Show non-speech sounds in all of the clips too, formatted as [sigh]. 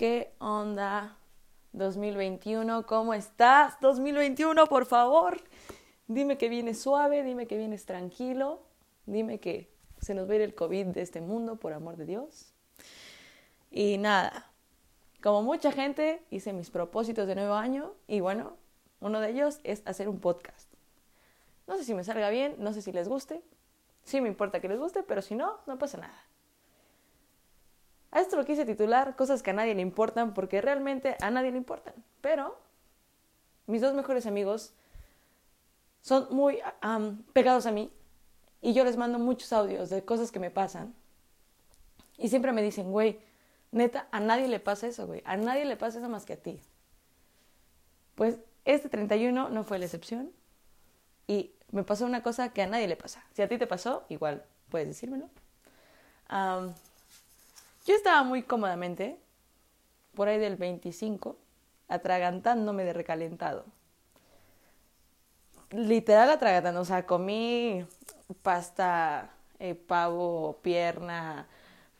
¿Qué onda 2021? ¿Cómo estás 2021, por favor? Dime que vienes suave, dime que vienes tranquilo, dime que se nos va a ir el COVID de este mundo, por amor de Dios. Y nada, como mucha gente, hice mis propósitos de nuevo año y bueno, uno de ellos es hacer un podcast. No sé si me salga bien, no sé si les guste. Sí me importa que les guste, pero si no, no pasa nada. A esto lo quise titular cosas que a nadie le importan porque realmente a nadie le importan. Pero mis dos mejores amigos son muy pegados a mí y yo les mando muchos audios de cosas que me pasan. Y siempre me dicen, güey, neta, a nadie le pasa eso, güey. A nadie le pasa eso más que a ti. Pues este 31 no fue la excepción. Y me pasó una cosa que a nadie le pasa. Si a ti te pasó, igual puedes decírmelo. Yo estaba muy cómodamente, por ahí del 25, atragantándome de recalentado. Literal atragantando, o sea, comí pasta, eh, pavo, pierna,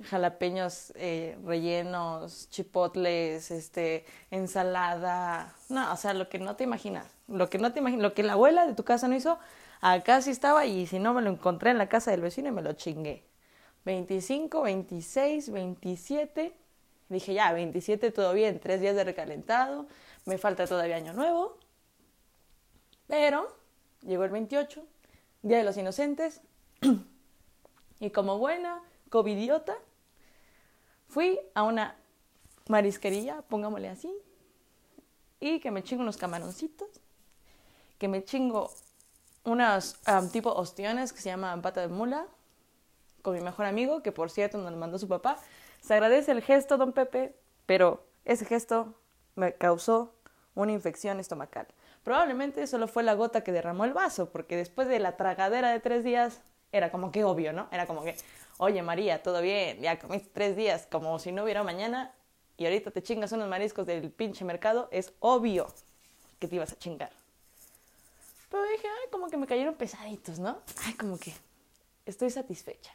jalapeños eh, rellenos, chipotles, este, ensalada, no, o sea, lo que no te imaginas, lo que no te imaginas, lo que la abuela de tu casa no hizo, acá sí estaba y si no me lo encontré en la casa del vecino y me lo chingué. 25, 26, 27. Dije, ya, 27 todo bien, tres días de recalentado, me falta todavía año nuevo. Pero llegó el 28, Día de los Inocentes, [clears throat] y como buena covidiota, fui a una marisquería, pongámosle así, y que me chingo unos camaroncitos, que me chingo unos tipo ostiones que se llaman pata de mula, con mi mejor amigo, que por cierto nos lo mandó su papá. Se agradece el gesto, don Pepe, pero ese gesto me causó una infección estomacal. Probablemente solo fue la gota que derramó el vaso, porque después de la tragadera de tres días era como que obvio, ¿no? Era como que, oye María, todo bien, ya comiste tres días, como si no hubiera mañana, y ahorita te chingas unos mariscos del pinche mercado, es obvio que te ibas a chingar. Pero dije, ay, como que me cayeron pesaditos, ¿no? Ay, como que estoy satisfecha.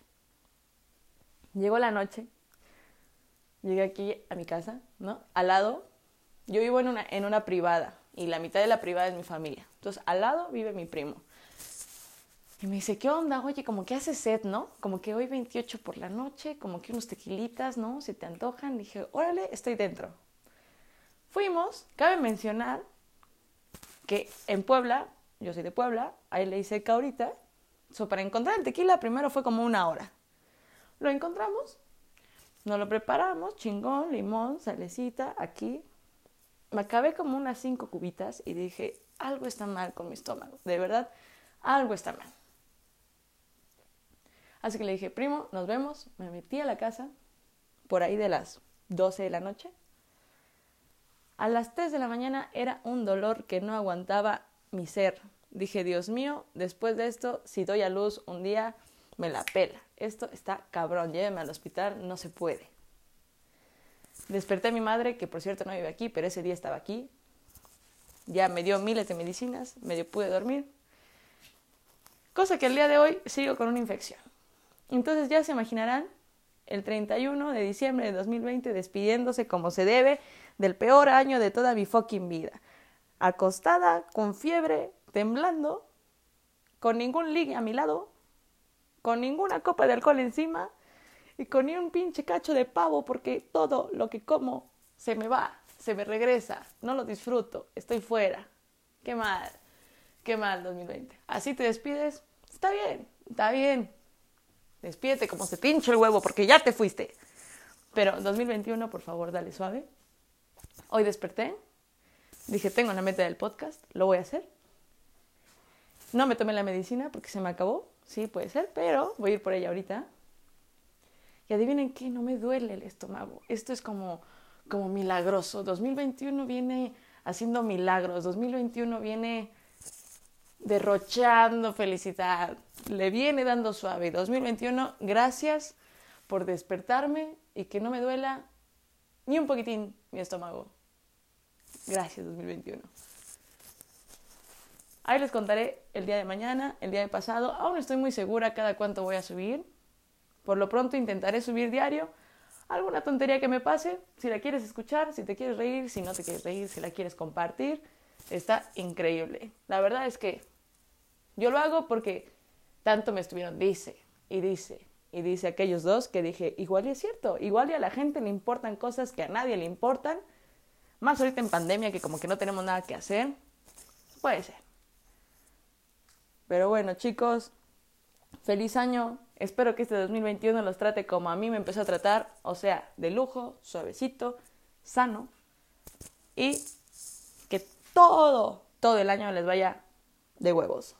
Llegó la noche, llegué aquí a mi casa, ¿no? Al lado, yo vivo en una, privada y la mitad de la privada es mi familia. Entonces, al lado vive mi primo. Y me dice, ¿qué onda? Oye, como que hace sed, ¿no? Como que hoy 28 por la noche, como que unos tequilitas, ¿no? Se te antojan. Dije, órale, estoy dentro. Fuimos, cabe mencionar que en Puebla, yo soy de Puebla, ahí le hice caurita. So, para encontrar el tequila primero fue como una hora. Lo encontramos, nos lo preparamos, chingón, limón, salecita, aquí. Me acabé como unas cinco cubitas y dije, algo está mal con mi estómago, de verdad, algo está mal. Así que le dije, primo, nos vemos. Me metí a la casa, por ahí de las 12 de la noche. A las 3 de la mañana era un dolor que no aguantaba mi ser. Dije, Dios mío, después de esto, si doy a luz un día, me la pela. Esto está cabrón, lléveme al hospital, no se puede. Desperté a mi madre, que por cierto no vive aquí, pero ese día estaba aquí. Ya me dio miles de medicinas, medio pude dormir. Cosa que el día de hoy sigo con una infección. Entonces ya se imaginarán el 31 de diciembre de 2020 despidiéndose como se debe del peor año de toda mi fucking vida. Acostada, con fiebre, temblando, con ningún ligue a mi lado, con ninguna copa de alcohol encima y con ni un pinche cacho de pavo porque todo lo que como se me va, se me regresa, no lo disfruto, estoy fuera. Qué mal, qué mal 2020. Así te despides, está bien, está bien. Despídete como se pinche el huevo porque ya te fuiste. Pero 2021, por favor, dale suave. Hoy desperté, dije, tengo la meta del podcast, lo voy a hacer. No me tomé la medicina porque se me acabó, Sí, puede ser, pero voy a ir por ella ahorita. Y adivinen qué, no me duele el estómago. Esto es como, como milagroso. 2021 viene haciendo milagros. 2021 viene derrochando felicidad. Le viene dando suave. 2021, gracias por despertarme y que no me duela ni un poquitín mi estómago. Gracias 2021. Ahí les contaré el día de mañana, el día de pasado. Aún estoy muy segura cada cuánto voy a subir. Por lo pronto intentaré subir diario, alguna tontería que me pase, si la quieres escuchar, si te quieres reír, si no te quieres reír, si la quieres compartir, está increíble. La verdad es que yo lo hago porque tanto me estuvieron, dice y dice y dice aquellos dos que dije, igual y es cierto, igual y a la gente le importan cosas que a nadie le importan, más ahorita en pandemia que como que no tenemos nada que hacer, puede ser. Pero bueno chicos, feliz año, espero que este 2021 los trate como a mí me empezó a tratar, o sea, de lujo, suavecito, sano. Y que todo, todo el año les vaya de huevos.